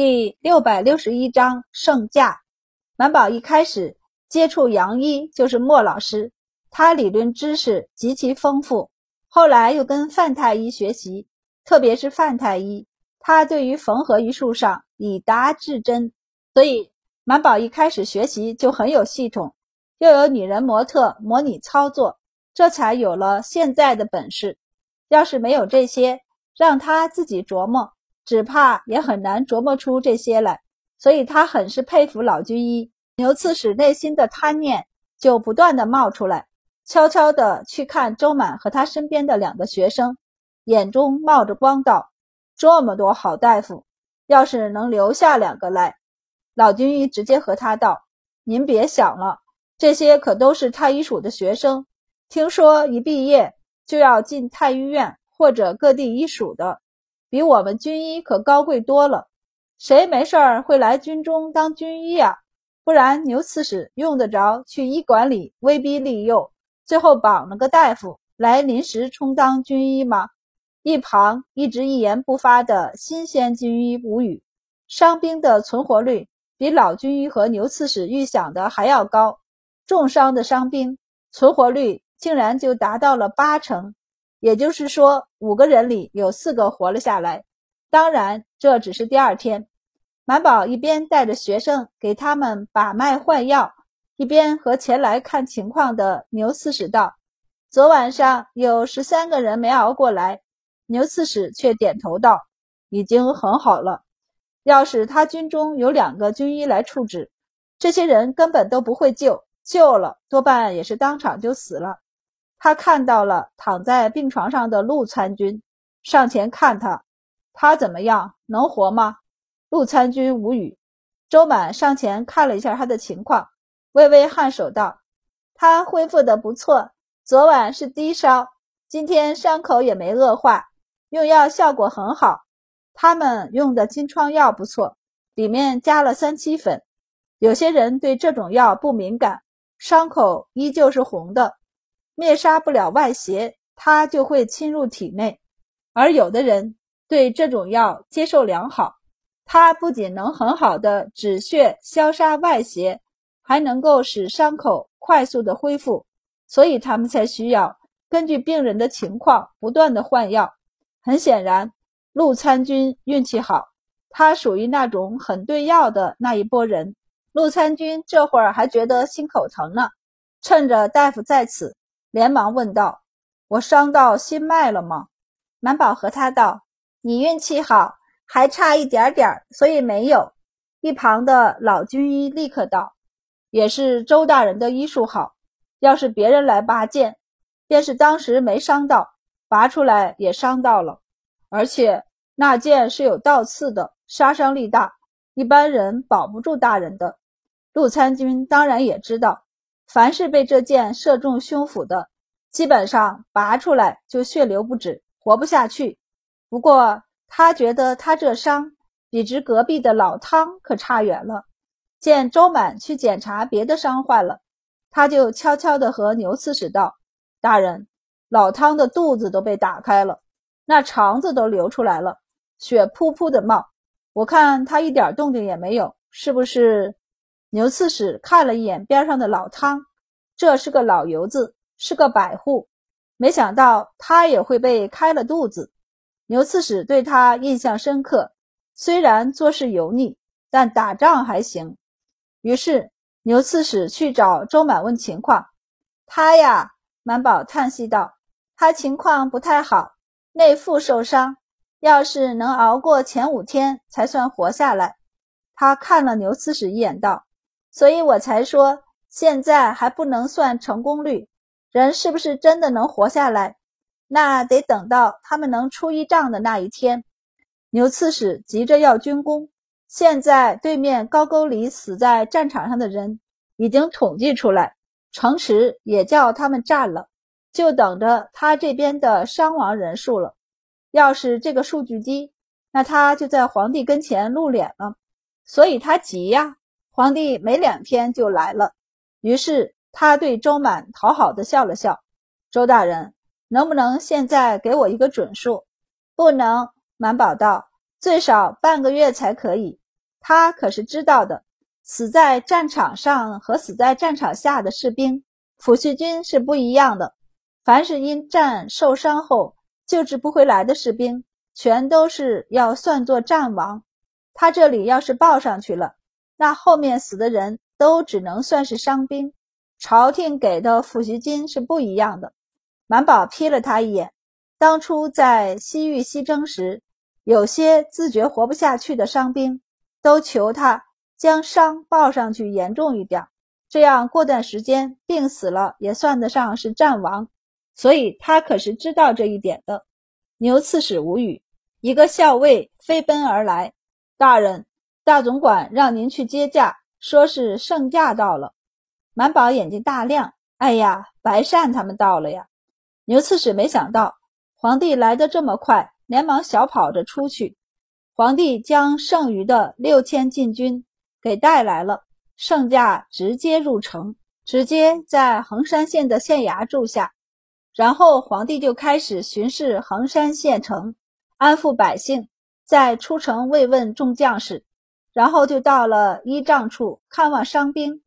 第六百六十一章圣驾。满宝一开始接触杨一就是莫老师，他理论知识极其丰富。后来又跟范太医学习，特别是范太医，他对于缝合一术上以达至真，所以满宝一开始学习就很有系统，又有女人模特模拟操作，这才有了现在的本事。要是没有这些，让他自己琢磨。只怕也很难琢磨出这些来，所以他很是佩服老军医。牛刺史内心的贪念就不断的冒出来，悄悄的去看周满和他身边的两个学生，眼中冒着光道：这么多好大夫，要是能留下两个来。老军医直接和他道：“您别想了，这些可都是太医署的学生，听说一毕业就要进太医院或者各地医署的。”比我们军医可高贵多了，谁没事儿会来军中当军医呀？不然牛刺史用得着去医馆里威逼利诱，最后绑了个大夫来临时充当军医吗？一旁一直一言不发的新鲜军医无语。伤兵的存活率比老军医和牛刺史预想的还要高，重伤的伤兵存活率竟然就达到了八成。也就是说，五个人里有四个活了下来。当然，这只是第二天。满宝一边带着学生给他们把脉换药，一边和前来看情况的牛刺史道：“昨晚上有十三个人没熬过来。”牛刺史却点头道：“已经很好了。要是他军中有两个军医来处置，这些人根本都不会救，救了多半也是当场就死了。”他看到了躺在病床上的陆参军，上前看他，他怎么样？能活吗？陆参军无语。周满上前看了一下他的情况，微微颔首道：“他恢复的不错，昨晚是低烧，今天伤口也没恶化，用药效果很好。他们用的金疮药不错，里面加了三七粉。有些人对这种药不敏感，伤口依旧是红的。”灭杀不了外邪，它就会侵入体内；而有的人对这种药接受良好，它不仅能很好的止血消杀外邪，还能够使伤口快速的恢复，所以他们才需要根据病人的情况不断的换药。很显然，陆参军运气好，他属于那种很对药的那一波人。陆参军这会儿还觉得心口疼呢，趁着大夫在此。连忙问道：“我伤到心脉了吗？”满宝和他道：“你运气好，还差一点点，所以没有。”一旁的老军医立刻道：“也是周大人的医术好，要是别人来拔剑，便是当时没伤到，拔出来也伤到了。而且那剑是有倒刺的，杀伤力大，一般人保不住大人的。”陆参军当然也知道。凡是被这箭射中胸腹的，基本上拔出来就血流不止，活不下去。不过他觉得他这伤比之隔壁的老汤可差远了。见周满去检查别的伤患了，他就悄悄地和牛刺史道：“大人，老汤的肚子都被打开了，那肠子都流出来了，血噗噗的冒。我看他一点动静也没有，是不是？”牛刺史看了一眼边上的老汤，这是个老油子，是个百户，没想到他也会被开了肚子。牛刺史对他印象深刻，虽然做事油腻，但打仗还行。于是牛刺史去找周满问情况。他呀，满宝叹息道：“他情况不太好，内腹受伤，要是能熬过前五天，才算活下来。”他看了牛刺史一眼，道。所以我才说，现在还不能算成功率。人是不是真的能活下来，那得等到他们能出一仗的那一天。牛刺史急着要军功，现在对面高沟里死在战场上的人已经统计出来，城池也叫他们占了，就等着他这边的伤亡人数了。要是这个数据低，那他就在皇帝跟前露脸了。所以他急呀。皇帝没两天就来了，于是他对周满讨好的笑了笑：“周大人，能不能现在给我一个准数？”不能，满宝道：“最少半个月才可以。”他可是知道的。死在战场上和死在战场下的士兵，抚恤金是不一样的。凡是因战受伤后救治不回来的士兵，全都是要算作战亡。他这里要是报上去了，那后面死的人都只能算是伤兵。朝廷给的抚恤金是不一样的。满宝瞥了他一眼。当初在西域西征时，有些自觉活不下去的伤兵，都求他。将伤报上去严重一点，这样过段时间病死了也算得上是战亡，所以他可是知道这一点的。牛刺史无语，一个校尉飞奔而来：“大人，大总管让您去接驾，说是圣驾到了。”满宝眼睛大亮：“哎呀，白善他们到了呀！”牛刺史没想到皇帝来得这么快，连忙小跑着出去。皇帝将剩余的六千禁军。给带来了，圣驾直接入城，直接在衡山县的县衙住下，然后皇帝就开始巡视衡山县城，安抚百姓，在出城慰问众将士，然后就到了依仗处看望伤兵。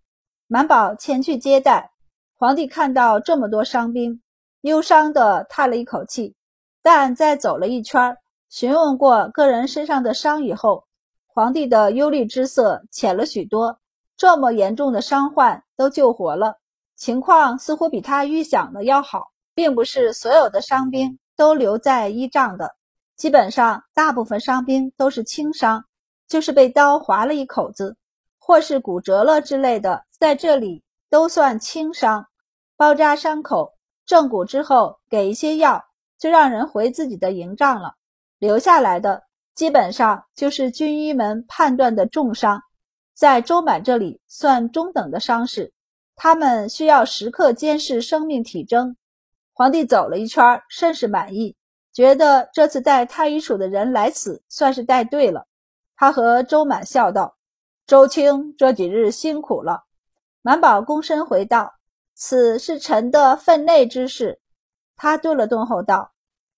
满宝前去接待，皇帝看到这么多伤兵，忧伤地叹了一口气，但在走了一圈，询问过个人身上的伤以后。皇帝的忧虑之色浅了许多，这么严重的伤患都救活了，情况似乎比他预想的要好。并不是所有的伤兵都留在医帐的，基本上大部分伤兵都是轻伤，就是被刀划了一口子，或是骨折了之类的，在这里都算轻伤。包扎伤口、正骨之后，给一些药，就让人回自己的营帐了。留下来的。基本上就是军医们判断的重伤，在周满这里算中等的伤势。他们需要时刻监视生命体征。皇帝走了一圈，甚是满意，觉得这次带太医署的人来此算是带对了。他和周满笑道：“周卿这几日辛苦了。”满宝躬身回道：“此是臣的分内之事。”他顿了顿后道：“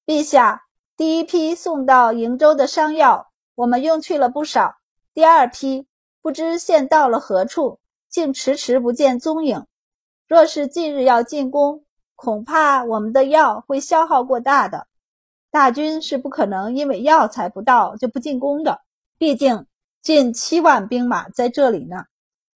陛下。”第一批送到瀛州的伤药，我们用去了不少。第二批不知现到了何处，竟迟迟不见踪影。若是近日要进攻，恐怕我们的药会消耗过大的。大军是不可能因为药材不到就不进攻的，毕竟近七万兵马在这里呢，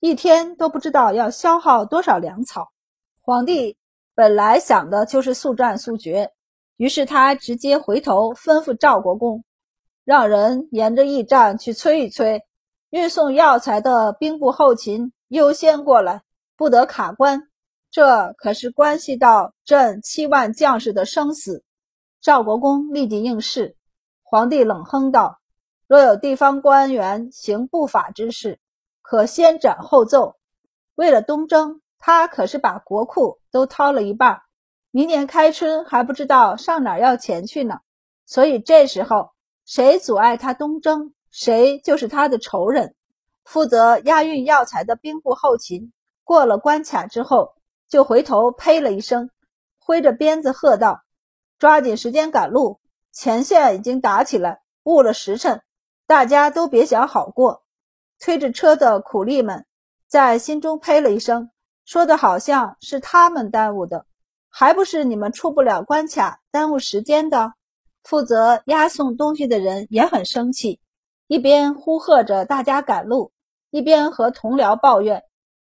一天都不知道要消耗多少粮草。皇帝本来想的就是速战速决。于是他直接回头吩咐赵国公，让人沿着驿站去催一催，运送药材的兵部后勤优先过来，不得卡关。这可是关系到朕七万将士的生死。赵国公立即应是。皇帝冷哼道：“若有地方官员行不法之事，可先斩后奏。为了东征，他可是把国库都掏了一半。”明年开春还不知道上哪要钱去呢，所以这时候谁阻碍他东征，谁就是他的仇人。负责押运药材的兵部后勤过了关卡之后，就回头呸了一声，挥着鞭子喝道：“抓紧时间赶路，前线已经打起来，误了时辰，大家都别想好过。”推着车的苦力们在心中呸了一声，说的好像是他们耽误的。还不是你们出不了关卡，耽误时间的。负责押送东西的人也很生气，一边呼喝着大家赶路，一边和同僚抱怨：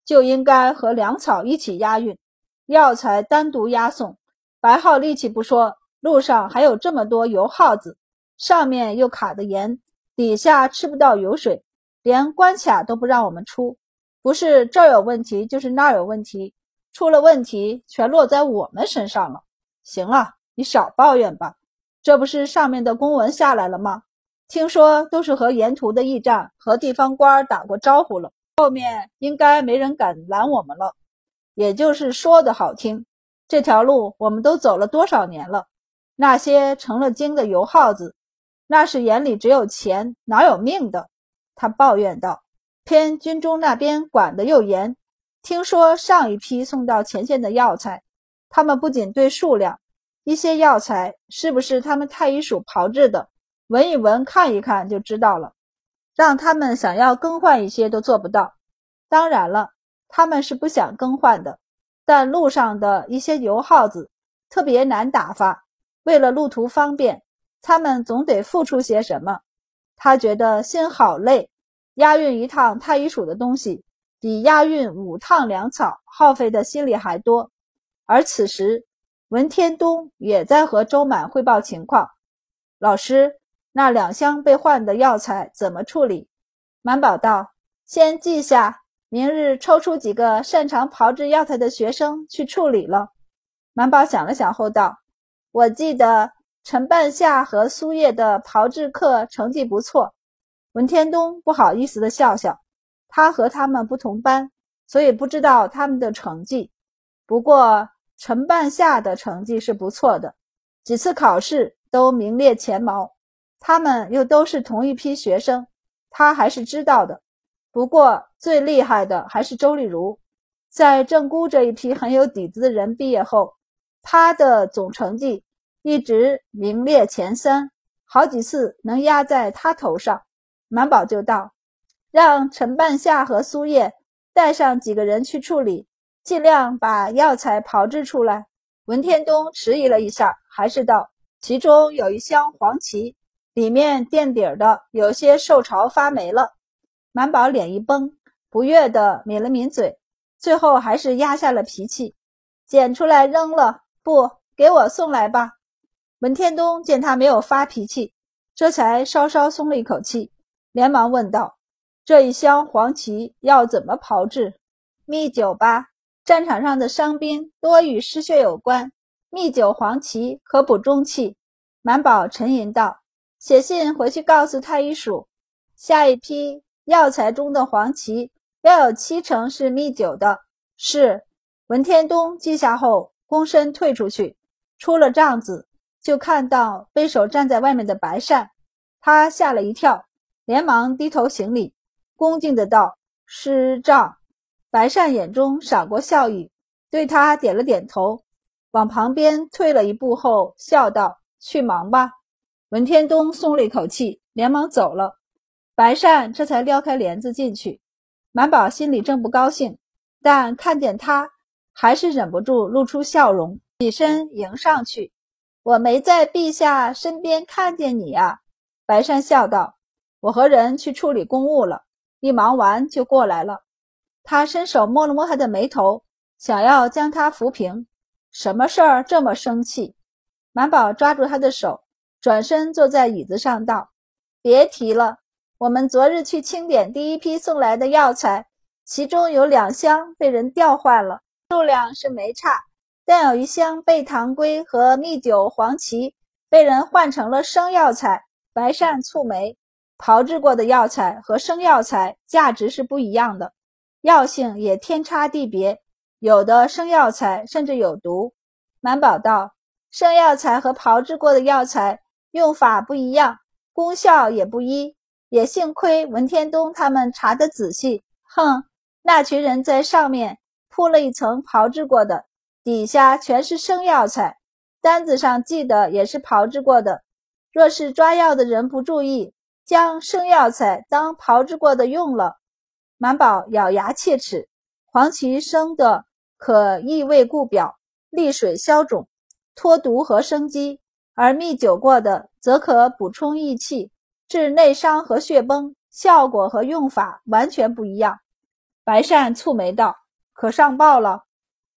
就应该和粮草一起押运，药材单独押送，白耗力气不说，路上还有这么多油耗子，上面又卡的严，底下吃不到油水，连关卡都不让我们出，不是这儿有问题，就是那儿有问题。出了问题，全落在我们身上了。行了，你少抱怨吧。这不是上面的公文下来了吗？听说都是和沿途的驿站和地方官打过招呼了，后面应该没人敢拦我们了。也就是说的好听，这条路我们都走了多少年了？那些成了精的油耗子，那是眼里只有钱，哪有命的？他抱怨道。偏军中那边管得又严。听说上一批送到前线的药材，他们不仅对数量，一些药材是不是他们太医署炮制的，闻一闻、看一看就知道了。让他们想要更换一些都做不到。当然了，他们是不想更换的，但路上的一些油耗子特别难打发。为了路途方便，他们总得付出些什么。他觉得心好累，押运一趟太医署的东西，比押运五趟粮草耗费的心力还多。而此时，文天东也在和周满汇报情况。老师。那两箱被换的药材怎么处理？满宝道：“先记下，明日抽出几个擅长炮制药材的学生去处理了。”满宝想了想后道：“我记得陈半夏和苏叶的炮制课成绩不错。”文天东不好意思的笑笑，他和他们不同班，所以不知道他们的成绩。不过陈半夏的成绩是不错的，几次考试都名列前茅。他们又都是同一批学生，他还是知道的。不过最厉害的还是周丽如，在正姑这一批很有底子的人毕业后，他的总成绩一直名列前三，好几次能压在他头上。满宝就道：“让陈半夏和苏叶带上几个人去处理，尽量把药材炮制出来。”文天东迟疑了一下，还是道：“其中有一箱黄芪。”里面垫底的有些受潮发霉了，满宝脸一绷，不悦地抿了抿嘴，最后还是压下了脾气，捡出来扔了。不，给我送来吧。文天东见他没有发脾气，这才稍稍松了一口气，连忙问道：“这一箱黄芪要怎么炮制？蜜酒吧？战场上的伤兵多与失血有关，蜜酒黄芪可补中气。”满宝沉吟道。写信回去告诉太医署，下一批药材中的黄芪要有七成是蜜酒的。是文天东记下后，躬身退出去，出了帐子，就看到背手站在外面的白善，他吓了一跳，连忙低头行礼，恭敬的道：“师丈。”白善眼中闪过笑意，对他点了点头，往旁边退了一步后，笑道：“去忙吧。”文天东松了一口气，连忙走了。白善这才撩开帘子进去。满宝心里正不高兴，但看见他，还是忍不住露出笑容，起身迎上去。我没在陛下身边看见你呀。白善笑道：“我和人去处理公务了，一忙完就过来了。”他伸手摸了摸他的眉头，想要将他扶平。什么事儿这么生气？满宝抓住他的手。转身坐在椅子上道：“别提了，我们昨日去清点第一批送来的药材，其中有两箱被人调换了，数量是没差，但有一箱贝糖龟和蜜酒黄芪被人换成了生药材。白鳝醋梅，炮制过的药材和生药材价值是不一样的，药性也天差地别，有的生药材甚至有毒。”满宝道：“生药材和炮制过的药材。”用法不一样，功效也不一，也幸亏文天东他们查得仔细。哼，那群人在上面铺了一层炮制过的，底下全是生药材，单子上记的也是炮制过的。若是抓药的人不注意，将生药材当炮制过的用了，满宝咬牙切齿。黄芪生的可益胃固表、利水消肿、脱毒和生肌。而蜜酒过的则可补充益气、治内伤和血崩，效果和用法完全不一样。白善蹙眉道：“可上报了。”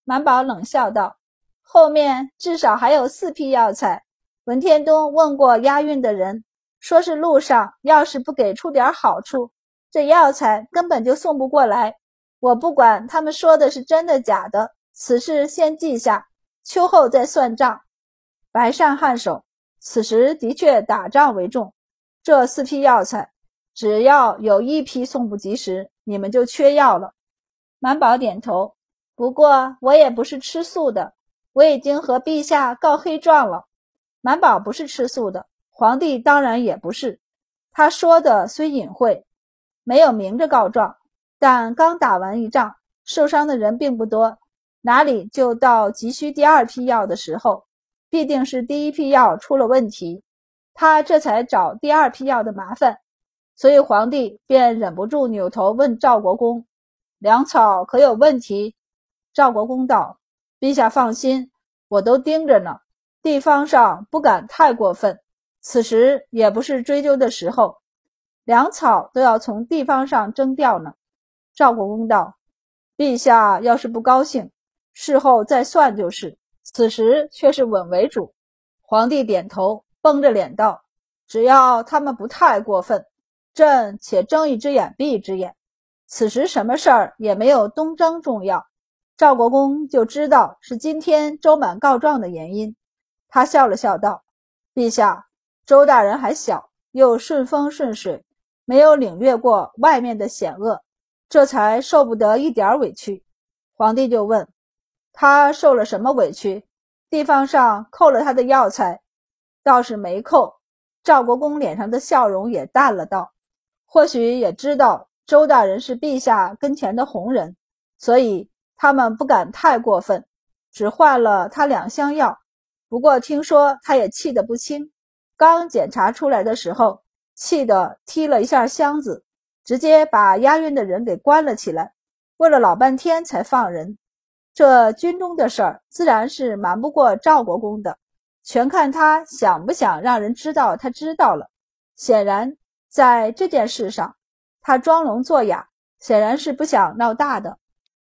满宝冷笑道：“后面至少还有四批药材。文天东问过押运的人，说是路上要是不给出点好处，这药材根本就送不过来。我不管他们说的是真的假的，此事先记下，秋后再算账。”白善颔首，此时的确打仗为重。这四批药材，只要有一批送不及时，你们就缺药了。满宝点头。不过我也不是吃素的，我已经和陛下告黑状了。满宝不是吃素的，皇帝当然也不是。他说的虽隐晦，没有明着告状，但刚打完一仗，受伤的人并不多，哪里就到急需第二批药的时候？必定是第一批药出了问题，他这才找第二批药的麻烦。所以皇帝便忍不住扭头问赵国公：“粮草可有问题？”赵国公道：“陛下放心，我都盯着呢。地方上不敢太过分，此时也不是追究的时候，粮草都要从地方上征调呢。”赵国公道：“陛下要是不高兴，事后再算就是。此时却是稳为主。”皇帝点头，绷着脸道：“只要他们不太过分。”朕且睁一只眼闭一只眼，此时什么事儿也没有东征重要。赵国公就知道是今天周满告状的原因，他笑了笑道：“陛下，周大人还小，又顺风顺水，没有领略过外面的险恶，这才受不得一点委屈。”皇帝就问：“他受了什么委屈？地方上扣了他的药材，倒是没扣。”赵国公脸上的笑容也淡了，道。或许也知道周大人是陛下跟前的红人，所以他们不敢太过分，只换了他两箱药。不过听说他也气得不轻，刚检查出来的时候，气得踢了一下箱子，直接把押运的人给关了起来。问了老半天才放人。这军中的事儿自然是瞒不过赵国公的，全看他想不想让人知道他知道了。显然。在这件事上，他装聋作哑，显然是不想闹大的。